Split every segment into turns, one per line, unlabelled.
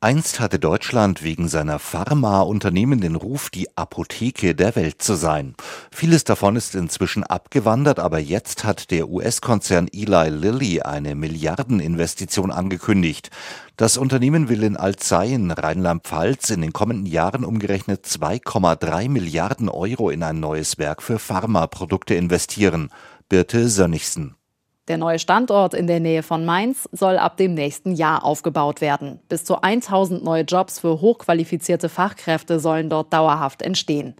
Einst hatte Deutschland wegen seiner Pharmaunternehmen den Ruf, die Apotheke der Welt zu sein. Vieles davon ist inzwischen abgewandert, aber jetzt hat der US-Konzern Eli Lilly eine Milliardeninvestition angekündigt. Das Unternehmen will in Alzeien, Rheinland-Pfalz, in den kommenden Jahren umgerechnet 2,3 Milliarden Euro in ein neues Werk für Pharmaprodukte investieren. Birte Sönnigsen.
Der neue Standort in der Nähe von Mainz soll ab dem nächsten Jahr aufgebaut werden. Bis zu 1000 neue Jobs für hochqualifizierte Fachkräfte sollen dort dauerhaft entstehen.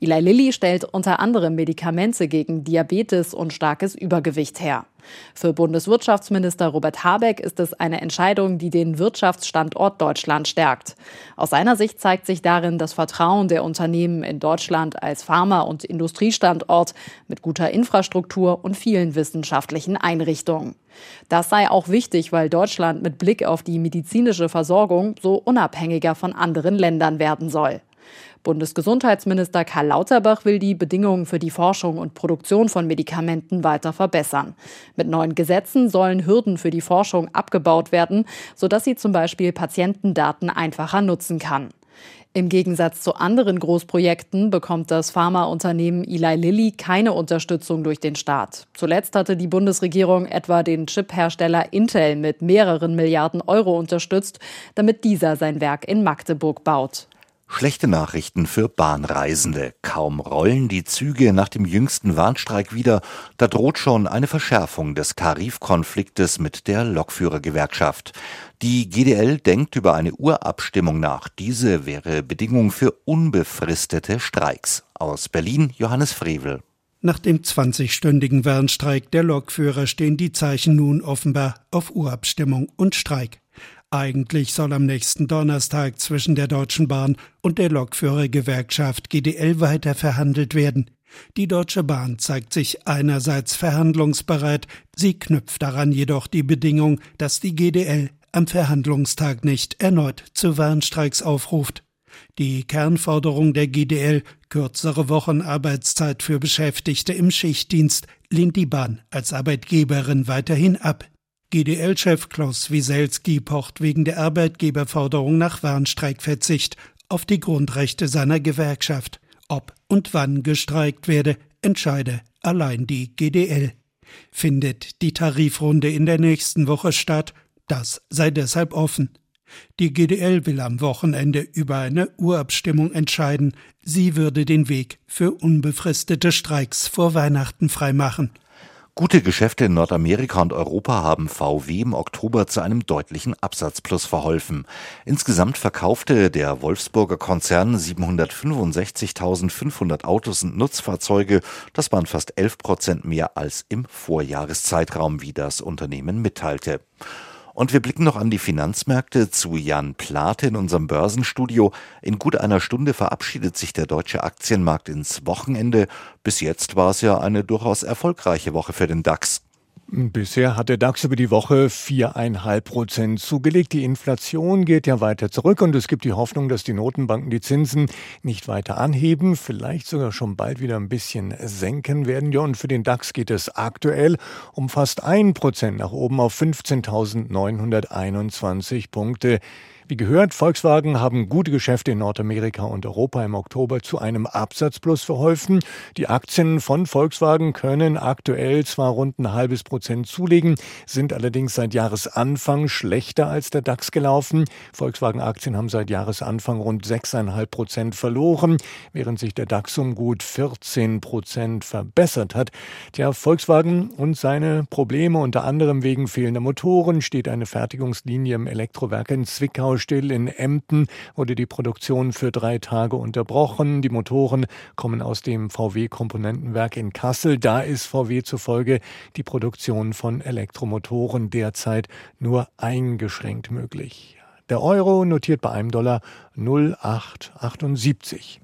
Eli Lilly stellt unter anderem Medikamente gegen Diabetes und starkes Übergewicht her. Für Bundeswirtschaftsminister Robert Habeck ist es eine Entscheidung, die den Wirtschaftsstandort Deutschland stärkt. Aus seiner Sicht zeigt sich darin das Vertrauen der Unternehmen in Deutschland als Pharma- und Industriestandort mit guter Infrastruktur und vielen wissenschaftlichen Einrichtungen. Das sei auch wichtig, weil Deutschland mit Blick auf die medizinische Versorgung so unabhängiger von anderen Ländern werden soll. Bundesgesundheitsminister Karl Lauterbach will die Bedingungen für die Forschung und Produktion von Medikamenten weiter verbessern. Mit neuen Gesetzen sollen Hürden für die Forschung abgebaut werden, sodass sie zum Beispiel Patientendaten einfacher nutzen kann. Im Gegensatz zu anderen Großprojekten bekommt das Pharmaunternehmen Eli Lilly keine Unterstützung durch den Staat. Zuletzt hatte die Bundesregierung etwa den Chiphersteller Intel mit mehreren Milliarden Euro unterstützt, damit dieser sein Werk in Magdeburg baut.
Schlechte Nachrichten für Bahnreisende. Kaum rollen die Züge nach dem jüngsten Warnstreik wieder, da droht schon eine Verschärfung des Tarifkonfliktes mit der Lokführergewerkschaft. Die GDL denkt über eine Urabstimmung nach. Diese wäre Bedingung für unbefristete Streiks. Aus Berlin Johannes Frevel.
Nach dem 20-stündigen Warnstreik der Lokführer stehen die Zeichen nun offenbar auf Urabstimmung und Streik. Eigentlich soll am nächsten Donnerstag zwischen der Deutschen Bahn und der Lokführergewerkschaft GDL weiter verhandelt werden. Die Deutsche Bahn zeigt sich einerseits verhandlungsbereit, sie knüpft daran jedoch die Bedingung, dass die GDL am Verhandlungstag nicht erneut zu Warnstreiks aufruft. Die Kernforderung der GDL, kürzere Wochenarbeitszeit für Beschäftigte im Schichtdienst, lehnt die Bahn als Arbeitgeberin weiterhin ab. GDL-Chef Klaus Wieselski pocht wegen der Arbeitgeberforderung nach Warnstreikverzicht auf die Grundrechte seiner Gewerkschaft. Ob und wann gestreikt werde, entscheide allein die GDL. Findet die Tarifrunde in der nächsten Woche statt, das sei deshalb offen. Die GDL will am Wochenende über eine Urabstimmung entscheiden. Sie würde den Weg für unbefristete Streiks vor Weihnachten freimachen.
Gute Geschäfte in Nordamerika und Europa haben VW im Oktober zu einem deutlichen Absatzplus verholfen. Insgesamt verkaufte der Wolfsburger Konzern 765.500 Autos und Nutzfahrzeuge. Das waren fast 11 Prozent mehr als im Vorjahreszeitraum, wie das Unternehmen mitteilte. Und wir blicken noch an die Finanzmärkte zu Jan Plate in unserem Börsenstudio. In gut einer Stunde verabschiedet sich der deutsche Aktienmarkt ins Wochenende. Bis jetzt war es ja eine durchaus erfolgreiche Woche für den DAX.
Bisher hat der DAX über die Woche viereinhalb Prozent zugelegt. Die Inflation geht ja weiter zurück und es gibt die Hoffnung, dass die Notenbanken die Zinsen nicht weiter anheben, vielleicht sogar schon bald wieder ein bisschen senken werden. Ja, und für den DAX geht es aktuell um fast ein Prozent nach oben auf 15.921 Punkte. Wie gehört, Volkswagen haben gute Geschäfte in Nordamerika und Europa im Oktober zu einem Absatzplus verholfen. Die Aktien von Volkswagen können aktuell zwar rund ein halbes Prozent zulegen, sind allerdings seit Jahresanfang schlechter als der DAX gelaufen. Volkswagen-Aktien haben seit Jahresanfang rund 6,5 Prozent verloren, während sich der DAX um gut 14 Prozent verbessert hat. Tja, Volkswagen und seine Probleme unter anderem wegen fehlender Motoren steht eine Fertigungslinie im Elektrowerk in Zwickau still. In Emden wurde die Produktion für drei Tage unterbrochen. Die Motoren kommen aus dem VW-Komponentenwerk in Kassel. Da ist VW zufolge die Produktion von Elektromotoren derzeit nur eingeschränkt möglich. Der Euro notiert bei einem Dollar 0,878.